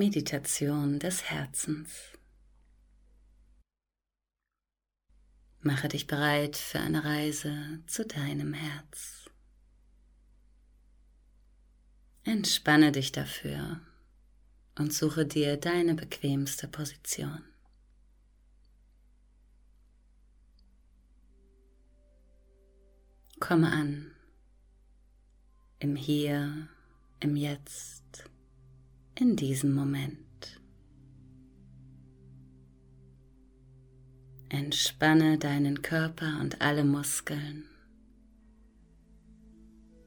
Meditation des Herzens. Mache dich bereit für eine Reise zu deinem Herz. Entspanne dich dafür und suche dir deine bequemste Position. Komme an im Hier, im Jetzt, in diesem Moment. Entspanne deinen Körper und alle Muskeln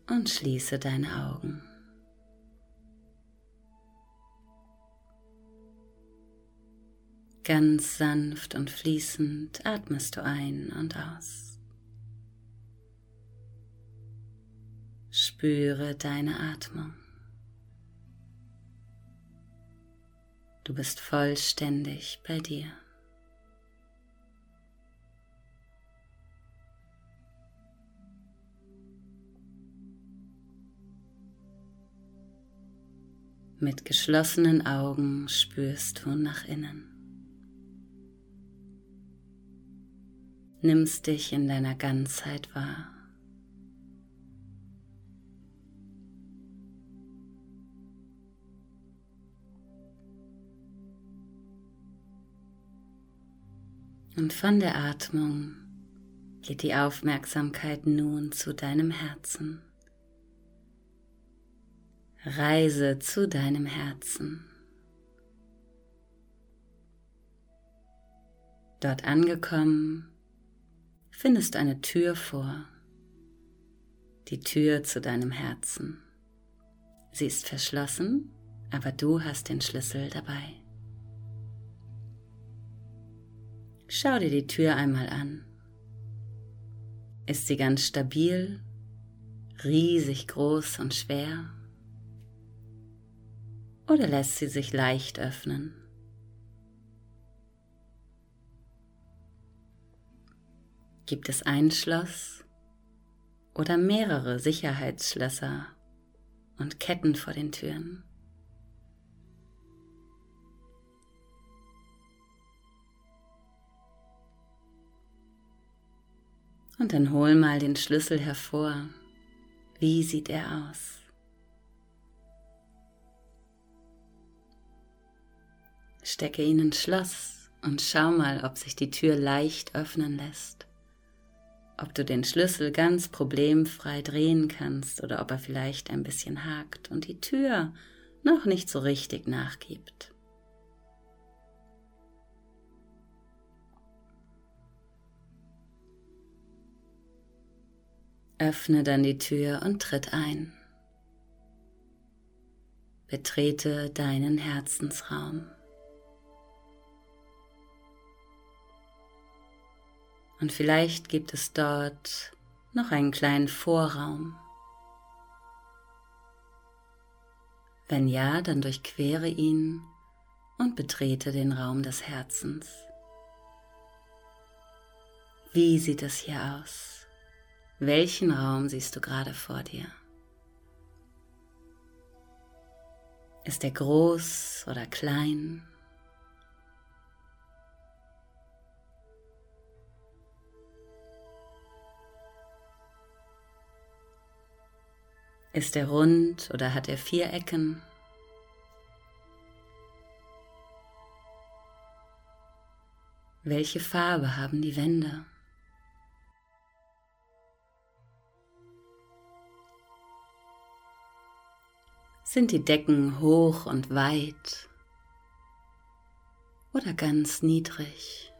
und schließe deine Augen. Ganz sanft und fließend atmest du ein und aus. Spüre deine Atmung. Du bist vollständig bei dir. Mit geschlossenen Augen spürst du nach innen. Nimmst dich in deiner Ganzheit wahr. Und von der Atmung geht die Aufmerksamkeit nun zu deinem Herzen. Reise zu deinem Herzen. Dort angekommen, findest du eine Tür vor, die Tür zu deinem Herzen. Sie ist verschlossen, aber du hast den Schlüssel dabei. Schau dir die Tür einmal an. Ist sie ganz stabil, riesig groß und schwer? Oder lässt sie sich leicht öffnen? Gibt es ein Schloss oder mehrere Sicherheitsschlösser und Ketten vor den Türen? Und dann hol mal den Schlüssel hervor. Wie sieht er aus? Stecke ihn ins Schloss und schau mal, ob sich die Tür leicht öffnen lässt. Ob du den Schlüssel ganz problemfrei drehen kannst oder ob er vielleicht ein bisschen hakt und die Tür noch nicht so richtig nachgibt. Öffne dann die Tür und tritt ein. Betrete deinen Herzensraum. Und vielleicht gibt es dort noch einen kleinen Vorraum. Wenn ja, dann durchquere ihn und betrete den Raum des Herzens. Wie sieht es hier aus? Welchen Raum siehst du gerade vor dir? Ist er groß oder klein? Ist er rund oder hat er vier Ecken? Welche Farbe haben die Wände? Sind die Decken hoch und weit oder ganz niedrig?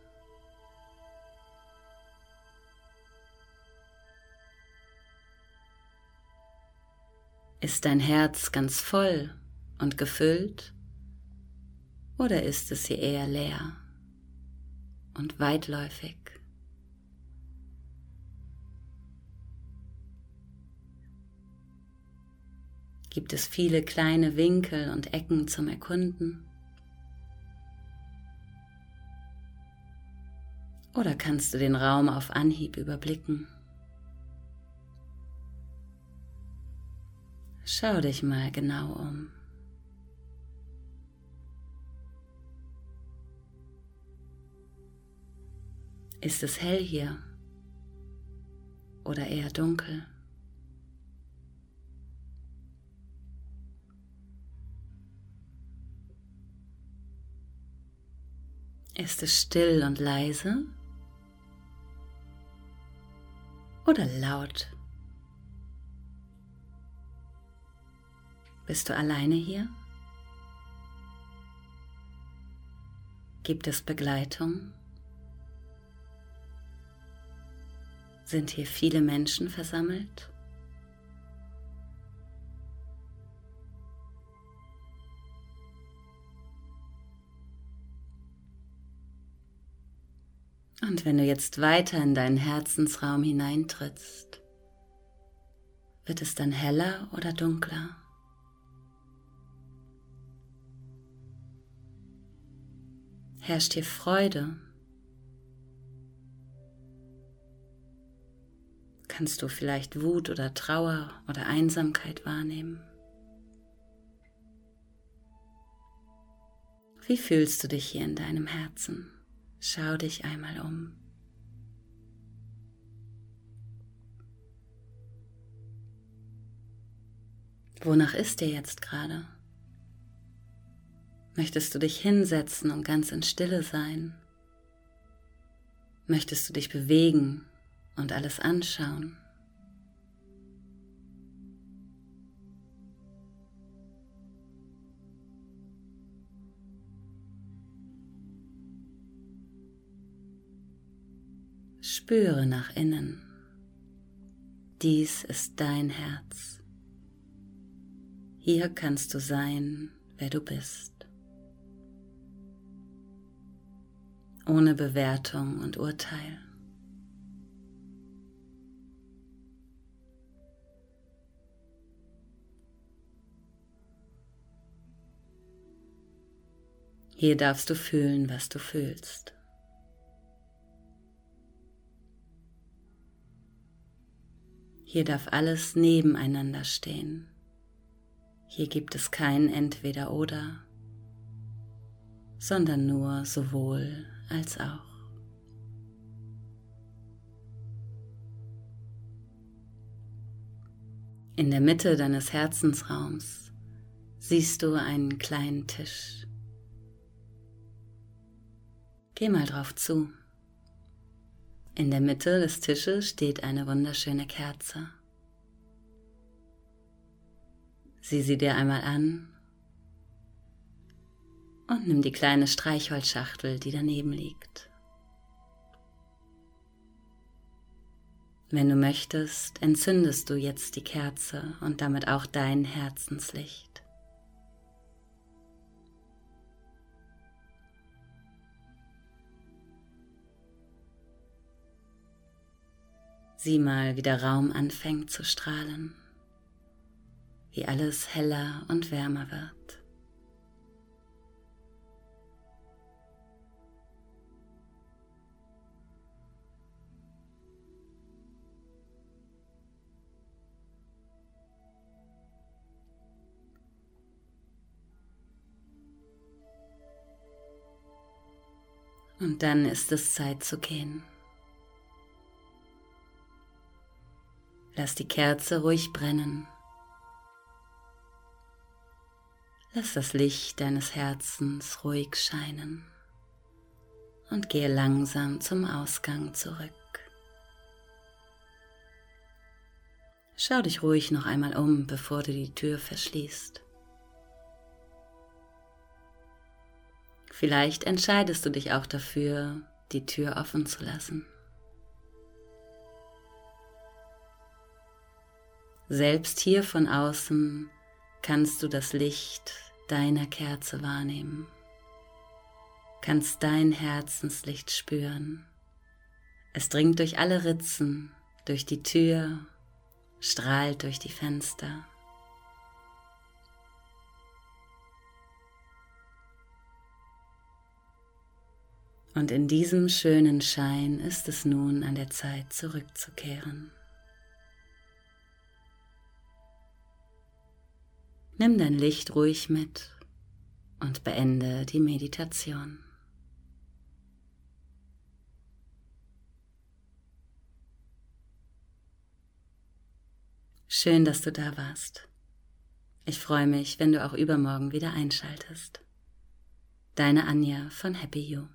Ist dein Herz ganz voll und gefüllt oder ist es hier eher leer und weitläufig? gibt es viele kleine Winkel und Ecken zum Erkunden. Oder kannst du den Raum auf Anhieb überblicken? Schau dich mal genau um. Ist es hell hier oder eher dunkel? Ist es still und leise oder laut? Bist du alleine hier? Gibt es Begleitung? Sind hier viele Menschen versammelt? Wenn du jetzt weiter in deinen Herzensraum hineintrittst, wird es dann heller oder dunkler? Herrscht hier Freude? Kannst du vielleicht Wut oder Trauer oder Einsamkeit wahrnehmen? Wie fühlst du dich hier in deinem Herzen? Schau dich einmal um. Wonach ist dir jetzt gerade? Möchtest du dich hinsetzen und ganz in Stille sein? Möchtest du dich bewegen und alles anschauen? Spüre nach innen. Dies ist dein Herz. Hier kannst du sein, wer du bist. ohne Bewertung und Urteil. Hier darfst du fühlen, was du fühlst. Hier darf alles nebeneinander stehen. Hier gibt es kein Entweder oder, sondern nur sowohl als auch. In der Mitte deines Herzensraums siehst du einen kleinen Tisch. Geh mal drauf zu. In der Mitte des Tisches steht eine wunderschöne Kerze. Sieh sie dir einmal an und nimm die kleine Streichholzschachtel, die daneben liegt. Wenn du möchtest, entzündest du jetzt die Kerze und damit auch dein Herzenslicht. Sieh mal, wie der Raum anfängt zu strahlen, wie alles heller und wärmer wird. Und dann ist es Zeit zu gehen. Lass die Kerze ruhig brennen. Lass das Licht deines Herzens ruhig scheinen und gehe langsam zum Ausgang zurück. Schau dich ruhig noch einmal um, bevor du die Tür verschließt. Vielleicht entscheidest du dich auch dafür, die Tür offen zu lassen. Selbst hier von außen kannst du das Licht deiner Kerze wahrnehmen, kannst dein Herzenslicht spüren. Es dringt durch alle Ritzen, durch die Tür, strahlt durch die Fenster. Und in diesem schönen Schein ist es nun an der Zeit zurückzukehren. Nimm dein Licht ruhig mit und beende die Meditation. Schön, dass du da warst. Ich freue mich, wenn du auch übermorgen wieder einschaltest. Deine Anja von Happy You.